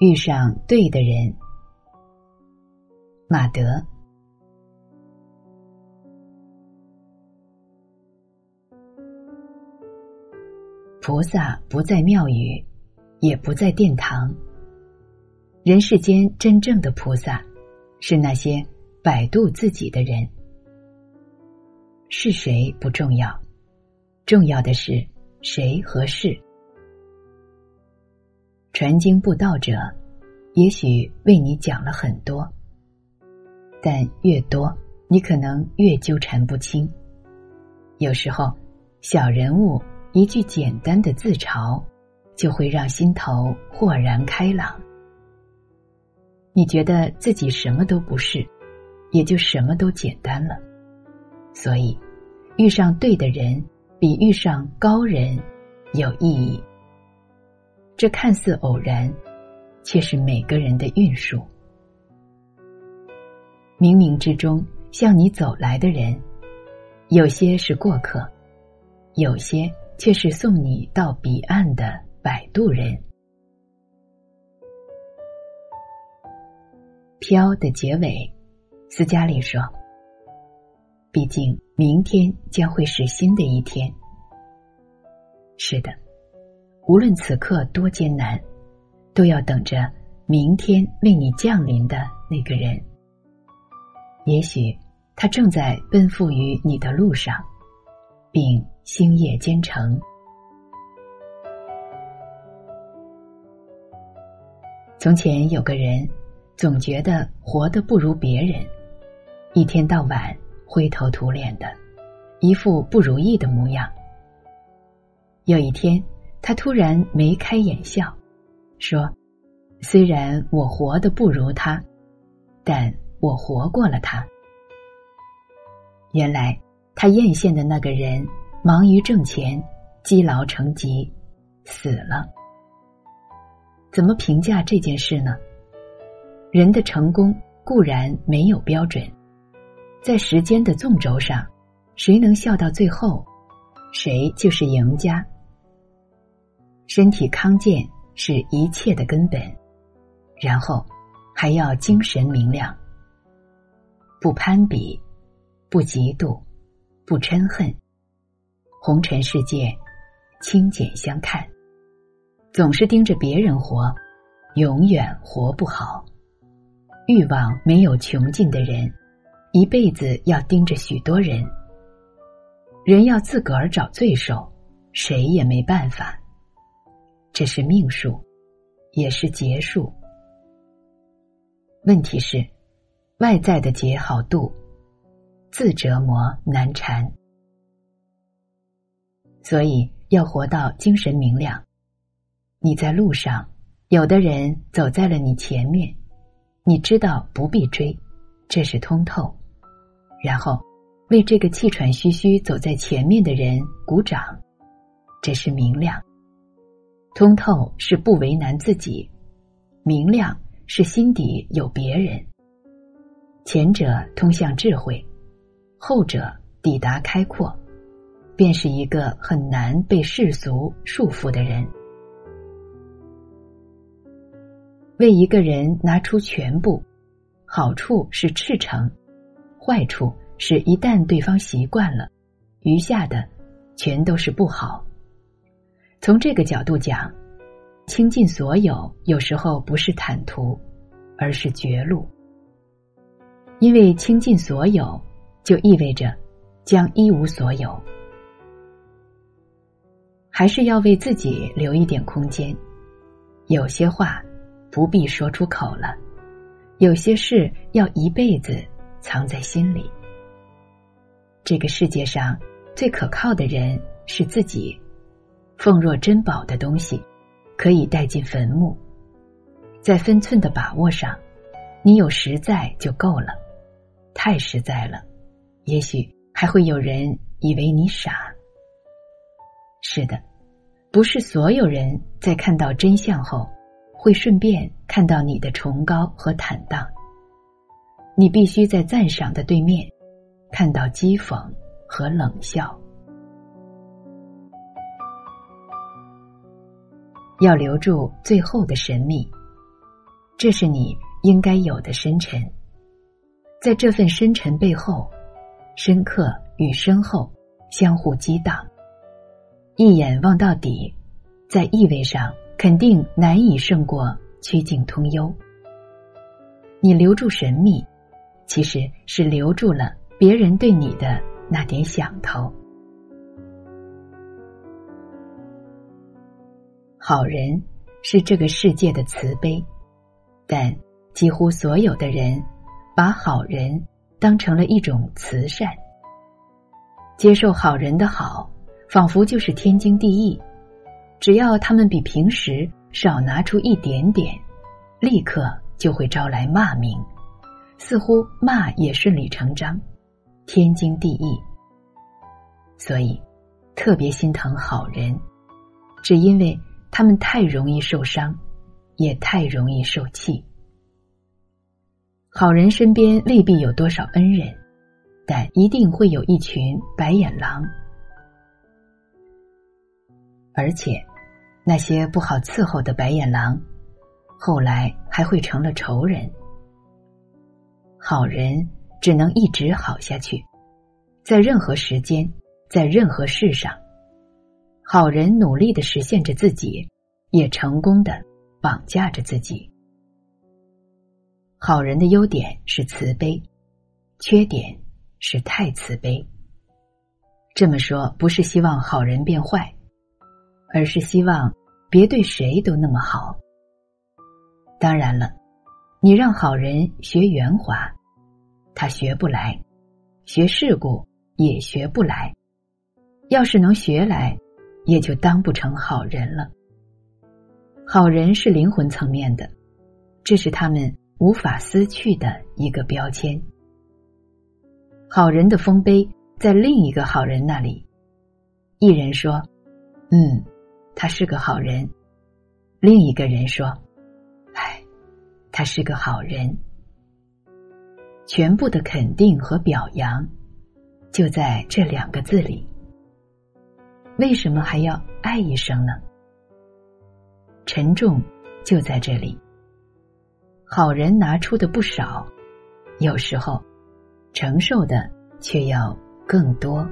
遇上对的人。马德，菩萨不在庙宇，也不在殿堂。人世间真正的菩萨，是那些摆渡自己的人。是谁不重要，重要的是谁和事。传经布道者，也许为你讲了很多，但越多，你可能越纠缠不清。有时候，小人物一句简单的自嘲，就会让心头豁然开朗。你觉得自己什么都不是，也就什么都简单了。所以，遇上对的人，比遇上高人有意义。这看似偶然，却是每个人的运数。冥冥之中向你走来的人，有些是过客，有些却是送你到彼岸的摆渡人。飘的结尾，斯嘉丽说：“毕竟明天将会是新的一天。”是的。无论此刻多艰难，都要等着明天为你降临的那个人。也许他正在奔赴于你的路上，并星夜兼程。从前有个人，总觉得活得不如别人，一天到晚灰头土脸的，一副不如意的模样。有一天。他突然眉开眼笑，说：“虽然我活得不如他，但我活过了他。”原来他艳羡的那个人忙于挣钱，积劳成疾，死了。怎么评价这件事呢？人的成功固然没有标准，在时间的纵轴上，谁能笑到最后，谁就是赢家。身体康健是一切的根本，然后还要精神明亮，不攀比，不嫉妒，不嗔恨，红尘世界清简相看，总是盯着别人活，永远活不好。欲望没有穷尽的人，一辈子要盯着许多人。人要自个儿找罪受，谁也没办法。这是命数，也是劫数。问题是，外在的劫好渡，自折磨难缠。所以要活到精神明亮。你在路上，有的人走在了你前面，你知道不必追，这是通透。然后为这个气喘吁吁走在前面的人鼓掌，这是明亮。通透是不为难自己，明亮是心底有别人。前者通向智慧，后者抵达开阔，便是一个很难被世俗束缚的人。为一个人拿出全部，好处是赤诚，坏处是一旦对方习惯了，余下的全都是不好。从这个角度讲，倾尽所有有时候不是坦途，而是绝路。因为倾尽所有，就意味着将一无所有。还是要为自己留一点空间。有些话不必说出口了，有些事要一辈子藏在心里。这个世界上最可靠的人是自己。奉若珍宝的东西，可以带进坟墓。在分寸的把握上，你有实在就够了。太实在了，也许还会有人以为你傻。是的，不是所有人在看到真相后，会顺便看到你的崇高和坦荡。你必须在赞赏的对面，看到讥讽和冷笑。要留住最后的神秘，这是你应该有的深沉。在这份深沉背后，深刻与深厚相互激荡。一眼望到底，在意味上肯定难以胜过曲径通幽。你留住神秘，其实是留住了别人对你的那点想头。好人是这个世界的慈悲，但几乎所有的人把好人当成了一种慈善，接受好人的好，仿佛就是天经地义。只要他们比平时少拿出一点点，立刻。就会招来骂名，似乎骂也顺理成章，天经地义。所以，特别心疼好人，只因为他们太容易受伤，也太容易受气。好人身边未必有多少恩人，但一定会有一群白眼狼，而且，那些不好伺候的白眼狼。后来还会成了仇人。好人只能一直好下去，在任何时间，在任何事上，好人努力的实现着自己，也成功的绑架着自己。好人的优点是慈悲，缺点是太慈悲。这么说不是希望好人变坏，而是希望别对谁都那么好。当然了，你让好人学圆滑，他学不来；学世故也学不来。要是能学来，也就当不成好人了。好人是灵魂层面的，这是他们无法撕去的一个标签。好人的丰碑在另一个好人那里，一人说：“嗯，他是个好人。”另一个人说。哎他是个好人，全部的肯定和表扬，就在这两个字里。为什么还要爱一生呢？沉重就在这里。好人拿出的不少，有时候承受的却要更多。